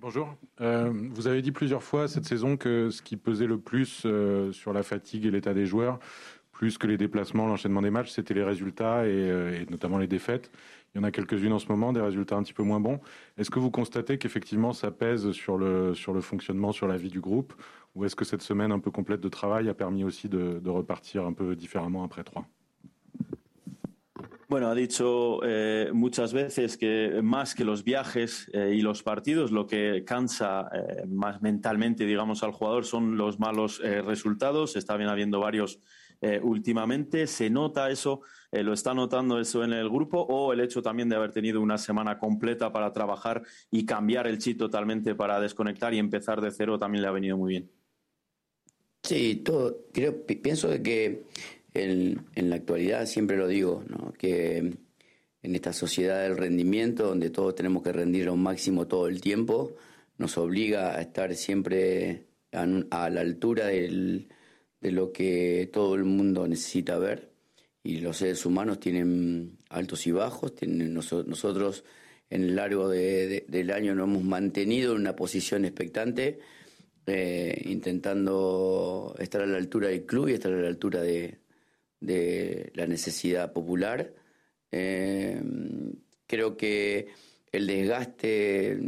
Bonjour. Euh, vous avez dit plusieurs fois cette saison que ce qui pesait le plus euh, sur la fatigue et l'état des joueurs, plus que les déplacements, l'enchaînement des matchs, c'était les résultats et, euh, et, notamment les défaites. Il y en a quelques-unes en ce moment, des résultats un petit peu moins bons. Est-ce que vous constatez qu'effectivement ça pèse sur le, sur le fonctionnement, sur la vie du groupe? Ou est-ce que cette semaine un peu complète de travail a permis aussi de repartir un peu différemment après trois? Bueno, ha dicho eh, muchas veces que más que los viajes eh, y los partidos, lo que cansa eh, más mentalmente, digamos, al jugador son los malos resultados. Está bien habiendo varios últimamente. ¿Se nota eso? ¿Lo está notando eso en el grupo? ¿O el hecho también de haber tenido una semana completa para trabajar y cambiar el chip totalmente para desconectar y empezar de cero también le ha venido muy bien? Sí, todo, creo, pienso de que en, la actualidad siempre lo digo, ¿no? que en esta sociedad del rendimiento, donde todos tenemos que rendir lo máximo todo el tiempo, nos obliga a estar siempre a, a la altura del, de lo que todo el mundo necesita ver. Y los seres humanos tienen altos y bajos, tienen, nosotros en el largo de, de, del año nos hemos mantenido en una posición expectante, eh, intentando estar a la altura del club y estar a la altura de, de la necesidad popular. Eh, creo que el desgaste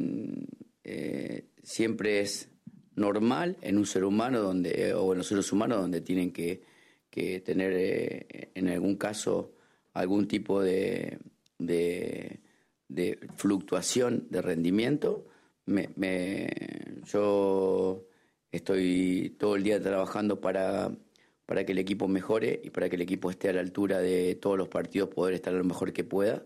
eh, siempre es normal en un ser humano donde, o en los seres humanos donde tienen que, que tener eh, en algún caso algún tipo de, de, fluctuación de rendimiento. Me, yo estoy todo el día trabajando para para que el equipo mejore y para que el equipo esté a la altura de todos los partidos, poder estar lo mejor que pueda.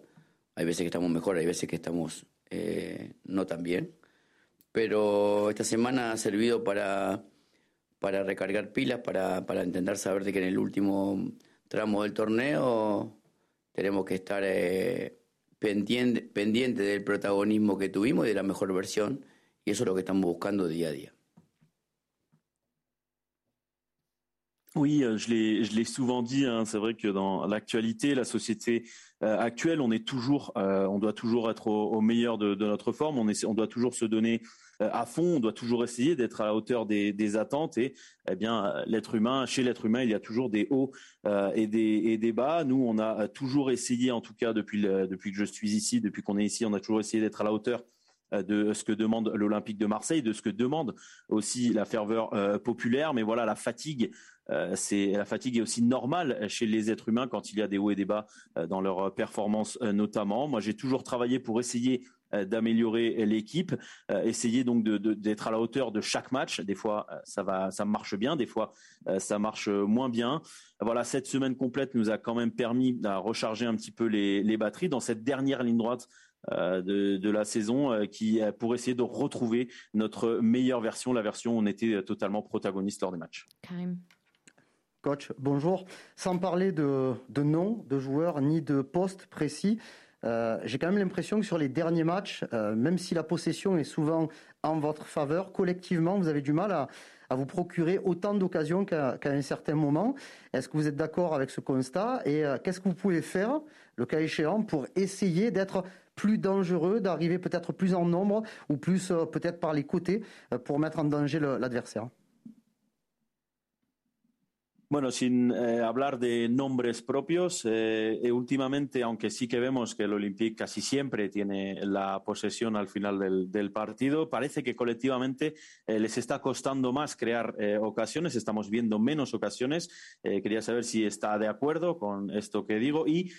Hay veces que estamos mejor, hay veces que estamos eh, no tan bien. Pero esta semana ha servido para, para recargar pilas, para, para intentar saber de que en el último tramo del torneo tenemos que estar eh, pendiente, del protagonismo que tuvimos y de la mejor versión. Y eso es lo que estamos buscando día a día. Oui, euh, je l'ai souvent dit. Hein, c'est vrai que dans l'actualité, la société euh, actuelle, on est toujours, euh, on doit toujours être au, meilleur de, notre forme. On, est, on doit toujours se donner à fond. On doit toujours essayer d'être à la hauteur des, attentes. Et eh bien, l'être humain, chez l'être humain, il y a toujours des hauts et, des, et des bas. Nous, on a toujours essayé, en tout cas depuis, depuis que je suis ici, depuis qu'on est ici, on a toujours essayé d'être à la hauteur de ce que demande l'Olympique de Marseille, de ce que demande aussi la ferveur populaire. Mais voilà, la fatigue euh, c'est la fatigue est aussi normale chez les êtres humains quand il y a des hauts et des bas euh, dans leur performance euh, notamment. Moi, j'ai toujours travaillé pour essayer d'améliorer l'équipe, essayer donc d'être à la hauteur de chaque match. Des fois, ça va, ça marche bien, des fois, ça marche moins bien. Voilà, cette semaine complète nous a quand même permis de recharger un petit peu les, batteries dans cette dernière ligne droite de, de, la saison qui pour essayer de retrouver notre meilleure version, la version où on était totalement protagoniste lors des matchs. Coach, bonjour. Sans parler de, de nom de joueurs ni de poste précis, euh, j'ai quand même l'impression que sur les derniers matchs, euh, même si la possession est souvent en votre faveur, collectivement, vous avez du mal à, vous procurer autant d'occasions qu'à qu un certain moment. Est-ce que vous êtes d'accord avec ce constat? Et euh, qu'est-ce que vous pouvez faire, le cas échéant, pour essayer d'être plus dangereux, d'arriver peut-être plus en nombre ou plus peut-être par les côtés pour mettre en danger l'adversaire? Bueno, sin eh, hablar de nombres propios, eh, eh, últimamente, aunque sí que vemos que el Olympique casi siempre tiene la posesión al final del, partido, parece que colectivamente les está costando más crear ocasiones, estamos viendo menos ocasiones. Quería saber si está de acuerdo con esto que digo y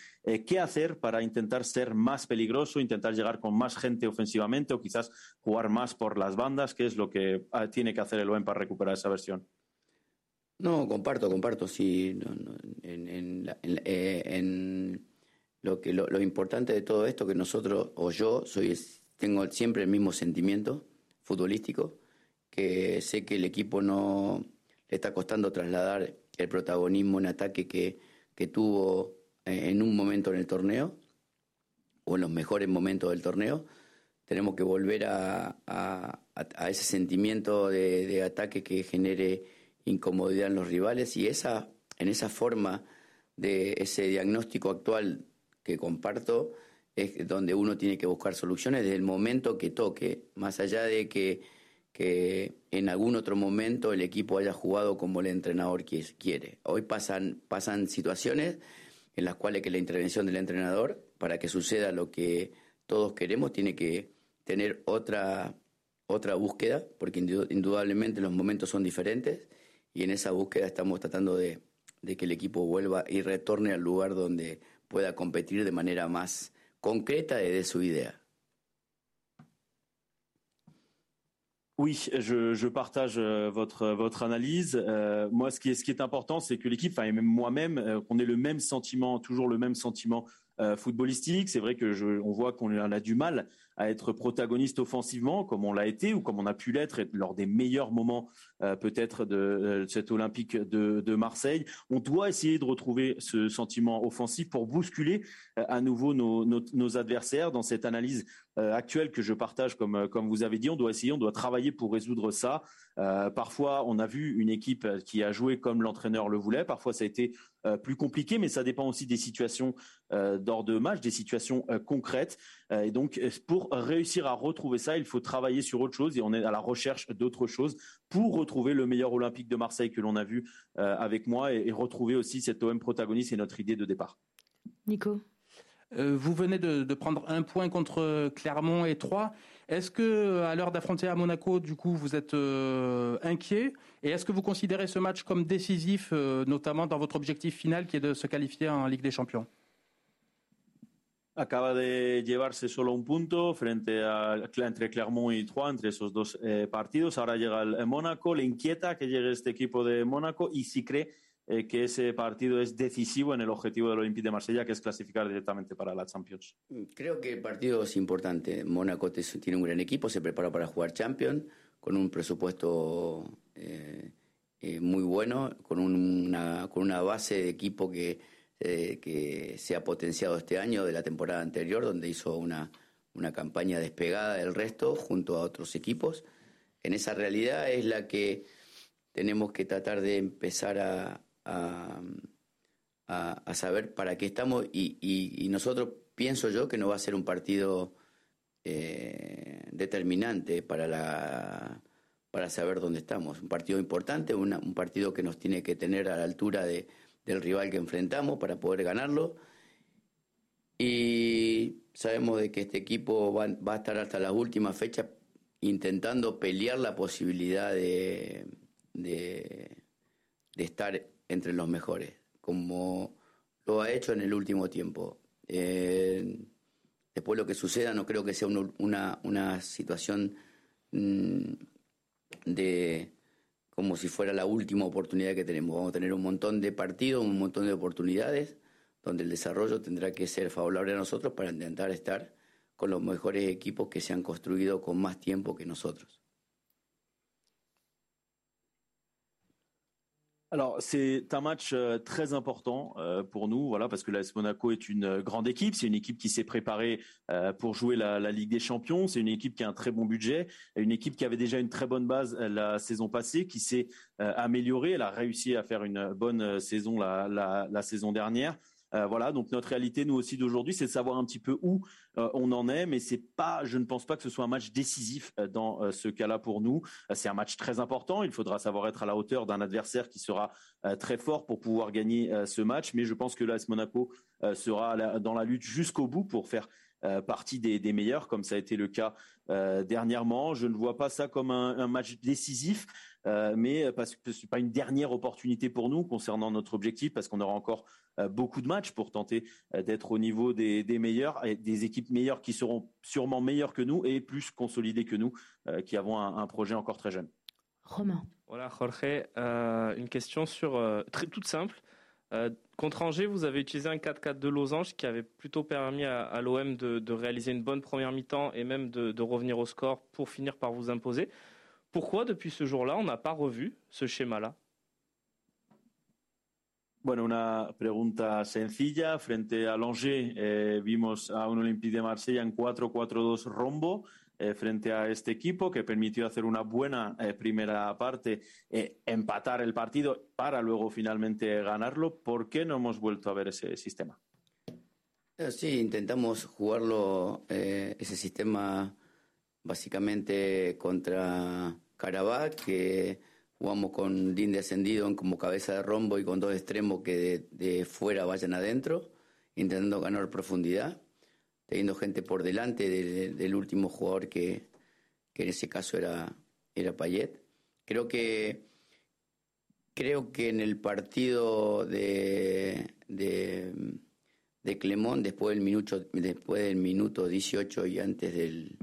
qué hacer para intentar ser más peligroso, intentar llegar con más gente ofensivamente o quizás jugar más por las bandas, que es lo que ah, tiene que hacer el OEM para recuperar esa versión. No, comparto, comparto, sí. No, no, en, en, en, eh, en, lo que lo, importante de todo esto que nosotros o yo soy tengo siempre el mismo sentimiento futbolístico que sé que el equipo no le está costando trasladar el protagonismo en ataque que, que tuvo en un momento en el torneo o en los mejores momentos del torneo tenemos que volver a, a, a ese sentimiento de, de ataque que genere incomodidad en los rivales y esa, en esa forma de ese diagnóstico actual que comparto, es donde uno tiene que buscar soluciones desde el momento que toque, más allá de que, que en algún otro momento el equipo haya jugado como el entrenador quiere. Hoy pasan, pasan situaciones en las cuales que la intervención del entrenador, para que suceda lo que todos queremos, tiene que tener otra, otra búsqueda, porque indudablemente los momentos son diferentes y en esa búsqueda estamos tratando de, de que el equipo vuelva y retorne al lugar donde pueda competir de manera más concrète et de su idée. Oui, je, je, partage euh, votre votre analyse. Euh, moi, ce qui est ce qui est important, c'est que l'équipe, enfin et même moi-même, euh, qu'on ait le même sentiment, toujours le même sentiment euh, footballistique. C'est vrai que je, on voit qu'on a du mal à être protagoniste offensivement, comme on l'a été ou comme on a pu l'être lors des meilleurs moments peut-être de, euh, cette Olympique de, Marseille. On doit essayer de retrouver ce sentiment offensif pour bousculer à nouveau nos, adversaires dans cette analyse actuelle que je partage, comme comme vous avez dit. On doit essayer, on doit travailler pour résoudre ça. parfois, on a vu une équipe qui a joué comme l'entraîneur le voulait. Parfois, ça a été plus compliqué, mais ça dépend aussi des situations d'ordre de match, des situations concrètes. et donc, pour réussir à retrouver ça, il faut travailler sur autre chose et on est à la recherche d'autres choses pour retrouver le meilleur Olympique de Marseille que l'on a vu euh, avec moi et, retrouver aussi cet OM protagoniste et notre idée de départ. Nico euh, vous venez de, prendre un point contre Clermont et Troyes. Est-ce que, à l'heure d'affronter à Monaco, du coup, vous êtes euh, inquiet? Et est-ce que vous considérez ce match comme décisif, notamment dans votre objectif final qui est de se qualifier en Ligue des Champions? Acaba de llevarse solo un punto frente a entre Clermont y Troyes, entre esos dos eh, partidos. Ahora llega el, Mónaco. Le inquieta que llegue este equipo de Mónaco y si cree eh, que ese partido es decisivo en el objetivo del Olympique de Marsella, que es clasificar directamente para la Champions. Creo que el partido es importante. Mónaco tiene un gran equipo, se prepara para jugar Champions con un presupuesto eh, muy bueno, con una, con una base de equipo que eh, que se ha potenciado este año de la temporada anterior, donde hizo una, una campaña despegada del resto junto a otros equipos. En esa realidad es la que tenemos que tratar de empezar a, a, saber para qué estamos y, y, nosotros pienso yo que no va a ser un partido eh, determinante para la para saber dónde estamos. Un partido importante, un partido que nos tiene que tener a la altura de, del rival que enfrentamos para poder ganarlo. Y sabemos de que este equipo va, a estar hasta las últimas fechas intentando pelear la posibilidad de, de, estar entre los mejores, como lo ha hecho en el último tiempo. Eh, después lo que suceda no creo que sea una, una situación mm, de, como si fuera la última oportunidad que tenemos. Vamos a tener un montón de partidos, un montón de oportunidades, donde el desarrollo tendrá que ser favorable a nosotros para intentar estar con los mejores equipos que se han construido con más tiempo que nosotros. Alors c'est un match euh, très important euh, pour nous, voilà, parce que l'AS Monaco est une euh, grande équipe. C'est une équipe qui s'est préparée pour jouer la, Ligue des Champions. C'est une équipe qui a un très bon budget, une équipe qui avait déjà une très bonne base la saison passée, qui s'est améliorée. Elle a réussi à faire une bonne saison la saison dernière. Euh, voilà, donc notre réalité, nous aussi d'aujourd'hui, c'est de savoir un petit peu où euh, on en est, mais c'est pas, je ne pense pas que ce soit un match décisif euh, dans ce cas-là pour nous. c'est un match très important. Il faudra savoir être à la hauteur d'un adversaire qui sera très fort pour pouvoir gagner ce match. Mais je pense que l'AS Monaco sera dans la lutte jusqu'au bout pour faire partie des, meilleurs, comme ça a été le cas dernièrement. Je ne vois pas ça comme un match décisif. Euh, mais parce que ce n'est pas une dernière opportunité pour nous concernant notre objectif, parce qu'on aura encore euh, beaucoup de matchs pour tenter euh, d'être au niveau des, meilleurs, et des équipes meilleures qui seront sûrement meilleures que nous et plus consolidées que nous, qui avons un, projet encore très jeune. Romain. Voilà, Jorge, une question sur très, toute simple. contre Angers, vous avez utilisé un 4-4 de losange qui avait plutôt permis à, l'OM de, réaliser une bonne première mi-temps et même de, de, revenir au score pour finir par vous imposer. Pourquoi depuis ce jour-là, on n'a pas revu ce schéma-là Bueno, una pregunta sencilla. Frente a Angers eh, vimos a un Olympique de Marsella en 4-4-2 rombo eh, frente a este equipo que permitió hacer una buena eh, primera parte, empatar el partido para luego finalmente ganarlo. ¿Por qué no hemos vuelto a ver ese sistema? Sí, intentamos jugarlo, eh, ese sistema básicamente contra Carabá, que jugamos con Din descendido como cabeza de rombo y con dos extremos que de, fuera vayan adentro, intentando ganar profundidad, teniendo gente por delante del último jugador que, que, en ese caso era, era Payet. Creo que creo que en el partido de, de de Clemón después del minuto, después del minuto 18 y antes del,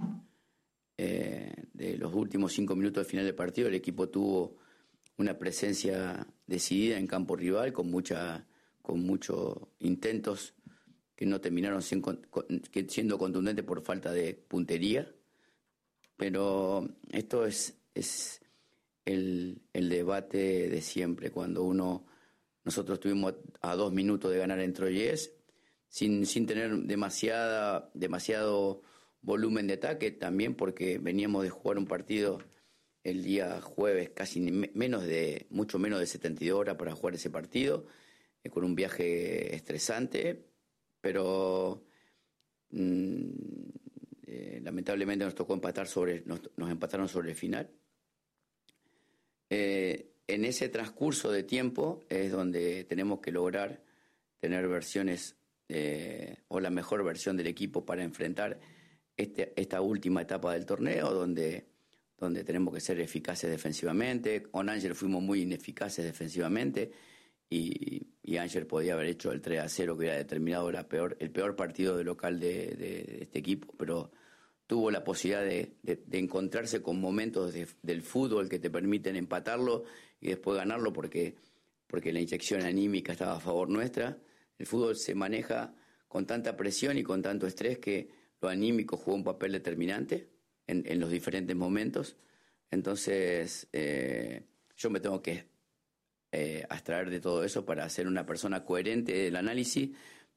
eh, de los últimos cinco minutos del final del partido, el equipo tuvo una presencia decidida en campo rival con mucha con muchos intentos que no terminaron siendo contundentes por falta de puntería. Pero esto es, es el, el debate de siempre. Cuando uno, nosotros estuvimos a dos minutos de ganar en Troyes, sin, sin tener demasiada, demasiado volumen de ataque, también porque veníamos de jugar un partido el día jueves, casi menos de, mucho menos de 72 horas para jugar ese partido, eh, con un viaje estresante, pero mm, eh, lamentablemente nos tocó empatar sobre, nos, empataron sobre el final. Eh, en ese transcurso de tiempo es donde tenemos que lograr tener versiones o la mejor versión del equipo para enfrentar este, esta última etapa del torneo, donde, donde tenemos que ser eficaces defensivamente. Con Ángel fuimos muy ineficaces defensivamente y, y Ángel podía haber hecho el 3 a 0 que hubiera determinado la peor, el peor partido de local de, este equipo, pero tuvo la posibilidad de, encontrarse con momentos del fútbol que te permiten empatarlo y después ganarlo porque, porque la inyección anímica estaba a favor nuestra el fútbol se maneja con tanta presión y con tanto estrés que lo anímico juega un papel determinante en, los diferentes momentos. Entonces, eh, yo me tengo que eh, abstraer de todo eso para ser una persona coherente del análisis,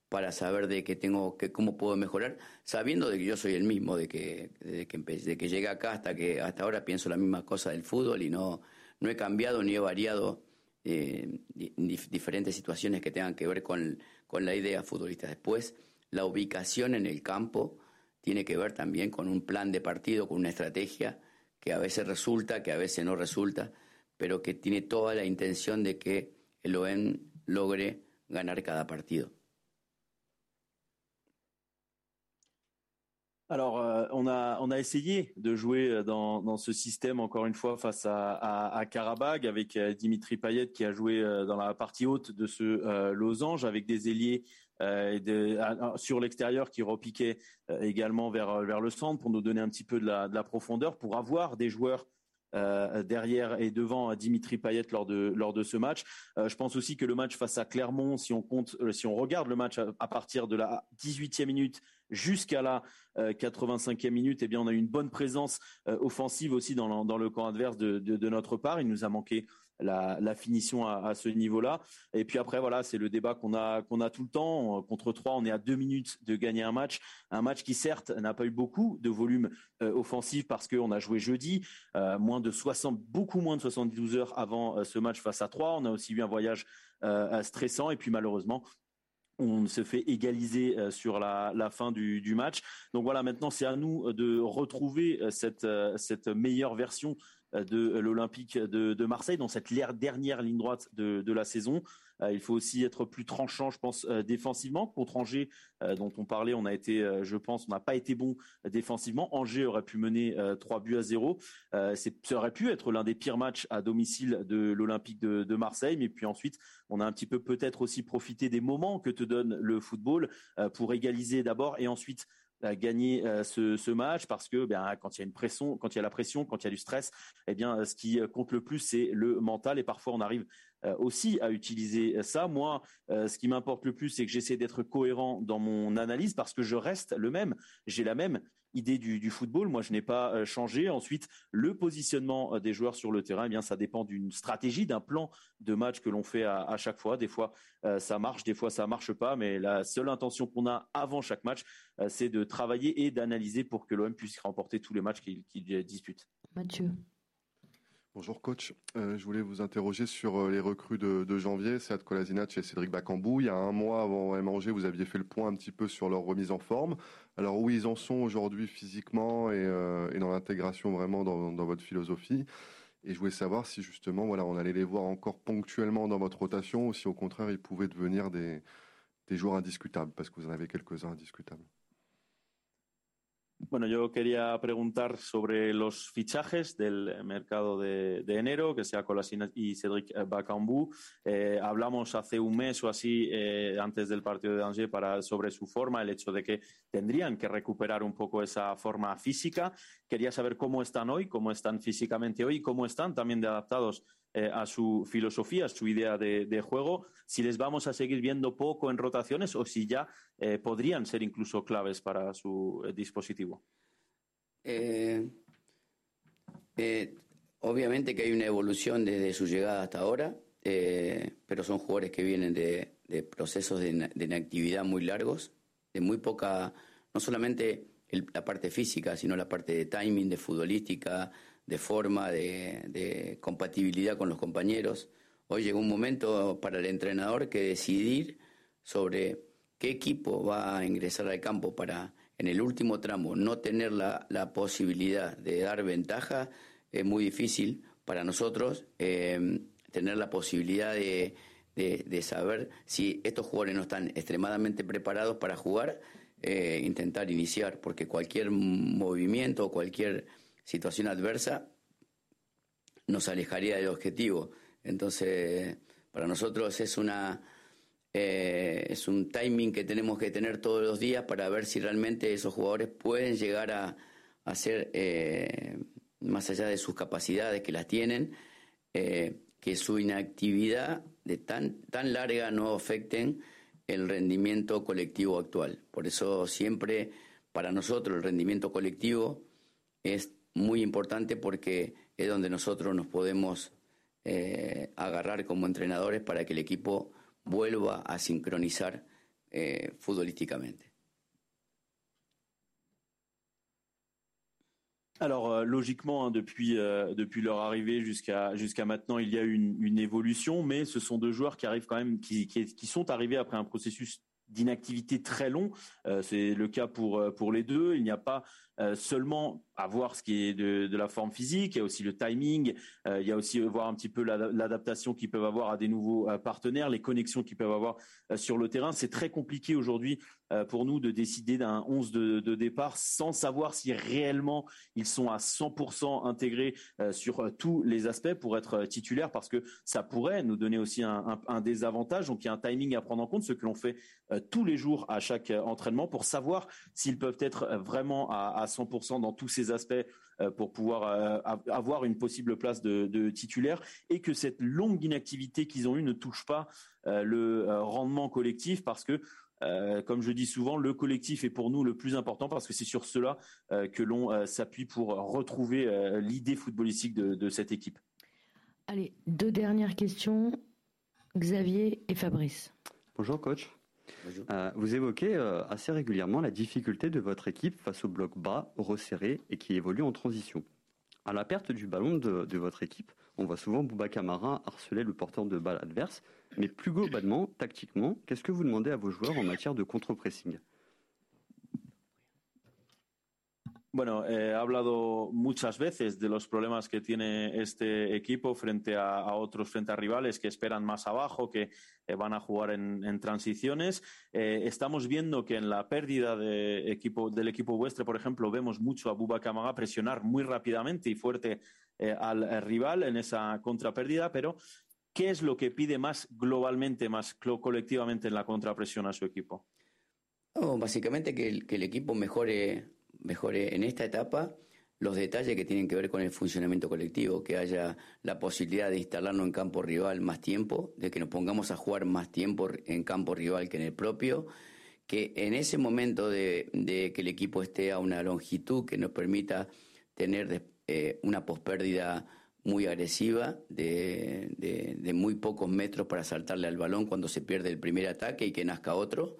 para saber de qué tengo, que, cómo puedo mejorar, sabiendo de que yo soy el mismo, de que, de que, de que llegué acá hasta que hasta ahora pienso la misma cosa del fútbol y no, no he cambiado ni he variado eh, diferentes situaciones que tengan que ver con, con la idea futbolista. Después, la ubicación en el campo tiene que ver también con un plan de partido, con una estrategia que a veces resulta, que a veces no resulta, pero que tiene toda la intención de que el OEM logre ganar cada partido. Alors, euh, on, a, on a essayé de jouer euh, dans, dans ce système, encore une fois, face à, à, à Karabag, avec euh, Dimitri Payet qui a joué dans la partie haute de ce losange, avec des ailiers de, sur l'extérieur qui repiquaient également vers, vers le centre pour nous donner un petit peu de la, de profondeur, pour avoir des joueurs derrière et devant Dimitri Payet lors de lors de ce match. je pense aussi que le match face à Clermont, si on compte, si on regarde le match à, partir de la 18e minute jusqu'à la 85e euh, minute, eh bien, on a eu une bonne présence euh, offensive aussi dans, le camp adverse de, notre part. Il nous a manqué la, finition à, ce niveau-là. Et puis après, voilà, c'est le débat qu'on a qu'on a tout le temps. Contre trois, on est à deux minutes de gagner un match, un match qui certes n'a pas eu beaucoup de volume euh, offensif parce qu'on a joué jeudi, moins de 60, beaucoup moins de 72 heures avant ce match face à trois. On a aussi eu un voyage stressant et puis malheureusement on se fait égaliser euh, sur la, fin du, match. Donc voilà, maintenant c'est à nous de retrouver euh, euh, cette meilleure version de l'Olympique de, Marseille dans cette dernière ligne droite de la saison. Euh, il faut aussi être plus tranchant, je pense, euh, défensivement. Contre Angers, euh, dont on parlait, on a été, je pense, on n'a pas été bon défensivement. Angers aurait pu mener 3 buts à 0. ça aurait pu être l'un des pires matchs à domicile de l'Olympique de, Marseille. Mais puis ensuite, on a un petit peu peut-être aussi profité des moments que te donne le football pour égaliser d'abord et ensuite gagner ce, match parce que ben, quand il y a une pression, quand il y a la pression, quand il y a du stress, eh bien ce qui compte le plus c'est le mental. Et parfois on arrive euh, aussi à utiliser ça. Moi, euh, ce qui m'importe le plus, c'est que j'essaie d'être cohérent dans mon analyse parce que je reste le même. J'ai la même idée du, football. Moi, je n'ai pas euh, changé. Ensuite, le positionnement des joueurs sur le terrain, eh bien, ça dépend d'une stratégie, d'un plan de match que l'on fait à, chaque fois. Des fois, ça marche, des fois, ça marche pas. Mais la seule intention qu'on a avant chaque match, c'est de travailler et d'analyser pour que l'OM puisse remporter tous les matchs qu'il dispute. Mathieu. Bonjour coach, euh, je voulais vous interroger sur euh, les recrues de, janvier, Sead Kolasinac et Cédric Bakambou. Il y a un mois avant MAnger, vous aviez fait le point un petit peu sur leur remise en forme. Alors où ils en sont aujourd'hui physiquement et, euh, dans l'intégration vraiment dans, dans, votre philosophie? Et je voulais savoir si justement voilà, on allait les voir encore ponctuellement dans votre rotation ou si au contraire ils pouvaient devenir des, des joueurs indiscutables, parce que vous en avez quelques-uns indiscutables. Bueno, yo quería preguntar sobre los fichajes del mercado de, de enero, que sea Colasina y Cedric Bakambu. Eh, hablamos hace un mes o así, eh, antes del partido de Angers, para, sobre su forma, el hecho de que tendrían que recuperar un poco esa forma física. Quería saber cómo están hoy, cómo están físicamente hoy, cómo están también de adaptados eh, a su filosofía, a su idea de, juego, si les vamos a seguir viendo poco en rotaciones o si ya eh, podrían ser incluso claves para su eh, dispositivo. Obviamente que hay una evolución desde su llegada hasta ahora, pero son jugadores que vienen de, procesos de, de, inactividad muy largos, de muy poca, no solamente la parte física, sino la parte de timing, de futbolística, de forma, de, compatibilidad con los compañeros. Hoy llegó un momento para el entrenador que decidir sobre qué equipo va a ingresar al campo para en el último tramo no tener la, la posibilidad de dar ventaja es muy difícil para nosotros eh, tener la posibilidad de, de, de, saber si estos jugadores no están extremadamente preparados para jugar, eh, intentar iniciar, porque cualquier movimiento o cualquier situación adversa nos alejaría del objetivo. Entonces, para nosotros es una eh, es un timing que tenemos que tener todos los días para ver si realmente esos jugadores pueden llegar a, a ser eh, más allá de sus capacidades que las tienen, eh, que su inactividad de tan, tan larga no afecten el rendimiento colectivo actual. Por eso siempre para nosotros el rendimiento colectivo es muy importante porque es donde nosotros nos podemos eh, agarrar como entrenadores para que el equipo vuelva a sincronizar eh, futbolísticamente. Alors euh, logiquement, hein, depuis euh, depuis leur arrivée jusqu'à maintenant, il y a une, une évolution, mais ce sont deux joueurs qui arrivent quand même, qui, qui, qui sont arrivés après un processus d'inactivité très long. Euh, c'est le cas pour pour les deux. Il n'y a pas euh, seulement à voir ce qui est de, de, la forme physique, il y a aussi le timing, euh, il y a aussi voir un petit peu l'adaptation qu'ils peuvent avoir à des nouveaux euh, partenaires, les connexions qu'ils peuvent avoir euh, sur le terrain. C'est très compliqué aujourd'hui euh, pour nous de décider d'un 11 de, départ sans savoir si réellement ils sont à 100% intégrés sur tous les aspects pour être titulaires parce que ça pourrait nous donner aussi un, un, un désavantage. Donc il y a un timing à prendre en compte, ce que l'on fait tous les jours à chaque entraînement pour savoir s'ils peuvent être vraiment à, à 100% dans tous ces aspects euh, pour pouvoir euh, avoir une possible place de, de, titulaire et que cette longue inactivité qu'ils ont eue ne touche pas euh, le rendement collectif parce que euh, comme je dis souvent, le collectif est pour nous le plus important parce que c'est sur cela euh, que l'on euh, s'appuie pour retrouver l'idée footballistique de, de, cette équipe. Allez, deux dernières questions. Xavier et Fabrice. Bonjour coach. Euh, vous évoquez euh, assez régulièrement la difficulté de votre équipe face au bloc bas, resserré et qui évolue en transition. À la perte du ballon de, votre équipe, on voit souvent Bouba Camara harceler le porteur de balle adverse. Mais plus globalement, tactiquement, qu'est-ce que vous demandez à vos joueurs en matière de contre-pressing? Bueno, eh, he hablado muchas veces de los problemas que tiene este equipo frente a, otros, frente a rivales que esperan más abajo, que eh, van a jugar en, transiciones. Eh, estamos viendo que en la pérdida de equipo, del equipo vuestro, por ejemplo, vemos mucho a Buba Kamaga presionar muy rápidamente y fuerte eh, al rival en esa contrapérdida, pero ¿qué es lo que pide más globalmente, más colectivamente en la contrapresión a su equipo? Básicamente que el equipo mejore mejore en esta etapa los detalles que tienen que ver con el funcionamiento colectivo, que haya la posibilidad de instalarnos en campo rival más tiempo, de que nos pongamos a jugar más tiempo en campo rival que en el propio, que en ese momento de, de que el equipo esté a una longitud que nos permita tener eh, una pospérdida muy agresiva de, de, de, muy pocos metros para saltarle al balón cuando se pierde el primer ataque y que nazca otro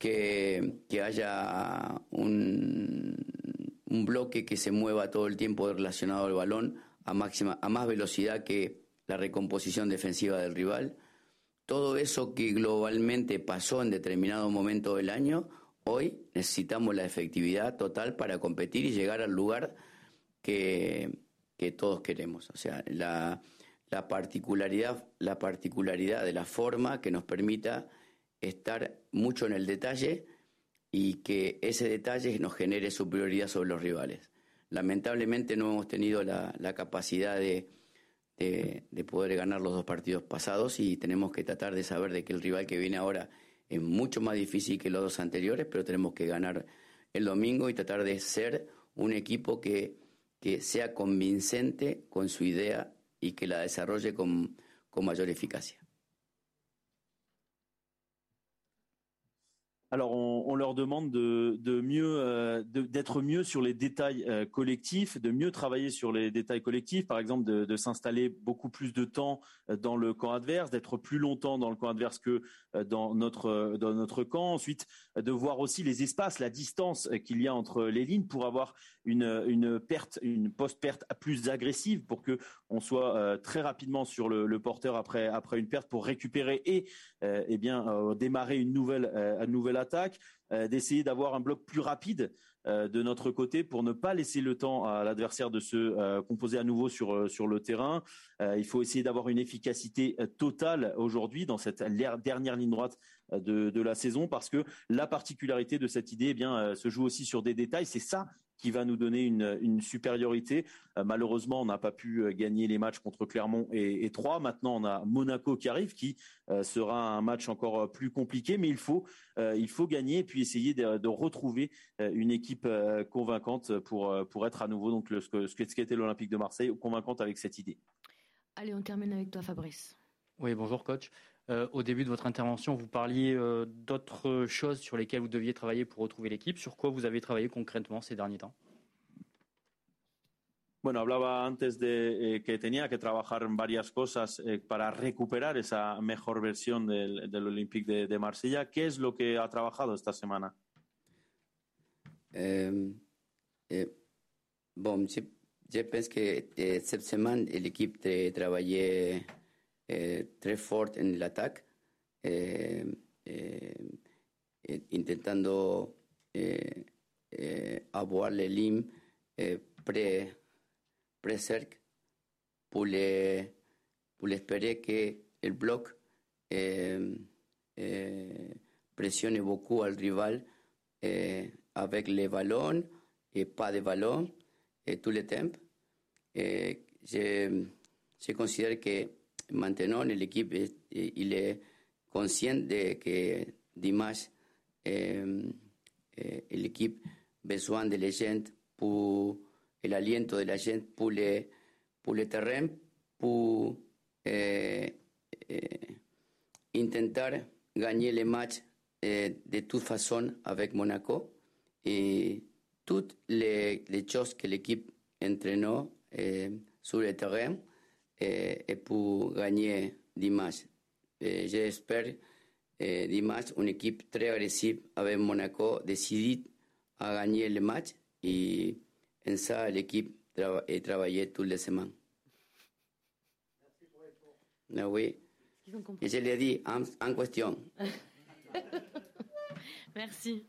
que, que haya un, un, bloque que se mueva todo el tiempo relacionado al balón a, máxima, a más velocidad que la recomposición defensiva del rival. Todo eso que globalmente pasó en determinado momento del año, hoy necesitamos la efectividad total para competir y llegar al lugar que, que todos queremos. O sea, la, la, particularidad, la particularidad de la forma que nos permita estar mucho en el detalle y que ese detalle nos genere superioridad sobre los rivales. Lamentablemente no hemos tenido la, capacidad de, de, poder ganar los dos partidos pasados y tenemos que tratar de saber de que el rival que viene ahora es mucho más difícil que los dos anteriores, pero tenemos que ganar el domingo y tratar de ser un equipo que, que sea convincente con su idea y que la desarrolle con, con mayor eficacia. Alors, on, leur demande de, mieux, euh, d'être mieux sur les détails euh, collectifs, de mieux travailler sur les détails collectifs, par exemple de, s'installer beaucoup plus de temps euh, dans le camp adverse, d'être plus longtemps dans le camp adverse que dans notre dans notre camp. Ensuite, de voir aussi les espaces, la distance qu'il y a entre les lignes pour avoir une une perte, une post-perte plus agressive, pour que on soit très rapidement sur le, porteur après après une perte pour récupérer et eh bien démarrer une nouvelle une nouvelle attaque, euh, d'essayer d'avoir un bloc plus rapide euh, de notre côté pour ne pas laisser le temps à l'adversaire de se euh, composer à nouveau sur sur le terrain. il faut essayer d'avoir une efficacité totale aujourd'hui dans cette dernière ligne droite de, de la saison parce que la particularité de cette idée eh bien se joue aussi sur des détails. C'est ça qui va nous donner une, une supériorité. Euh, malheureusement, on n'a pas pu euh, gagner les matchs contre Clermont et, et Troyes. Maintenant, on a Monaco qui arrive, qui euh, sera un match encore plus compliqué, mais il faut, il faut gagner et puis essayer de, de retrouver une équipe convaincante pour, pour être à nouveau donc le, ce qu'était l'Olympique de Marseille, convaincante avec cette idée. Allez, on termine avec toi, Fabrice. Oui, bonjour coach. Euh, au début de votre intervention, vous parliez euh, d'autres choses sur lesquelles vous deviez travailler pour retrouver l'équipe. Sur quoi vous avez travaillé concrètement ces derniers temps? Bueno, hablaba antes de eh, que tenía que trabajar en varias cosas eh, para recuperar esa mejor versión del, del Olympique de, de, Marsella. ¿Qué es lo que ha trabajado esta semana? Eh, eh bon, je, je pense que eh, cette semaine, l'équipe travaillait Eh, tres fort en el ataque, eh, eh, intentando avoir le lim pre, pre cerc pour, le, pour espérer que el bloc presione beaucoup al rival avec les ballons et pas de ballons et tout le temps. je, je considère que maintenant l'équipe il est conscient de que dimanche l'équipe besoin de la gente pour l'aliento de la gente pour le, terrain pour intentar gagner le match de toute façon avec Monaco. Et toutes les, les choses que l'équipe entraînó sur le terrain et pour gagner dimanche. J'espère dimanche une équipe très agressive avec Monaco décidé à gagner le match et en ça l'équipe tra a travaillé toutes les semaines. Ah oui. Et je l'ai dit en, en question. Merci.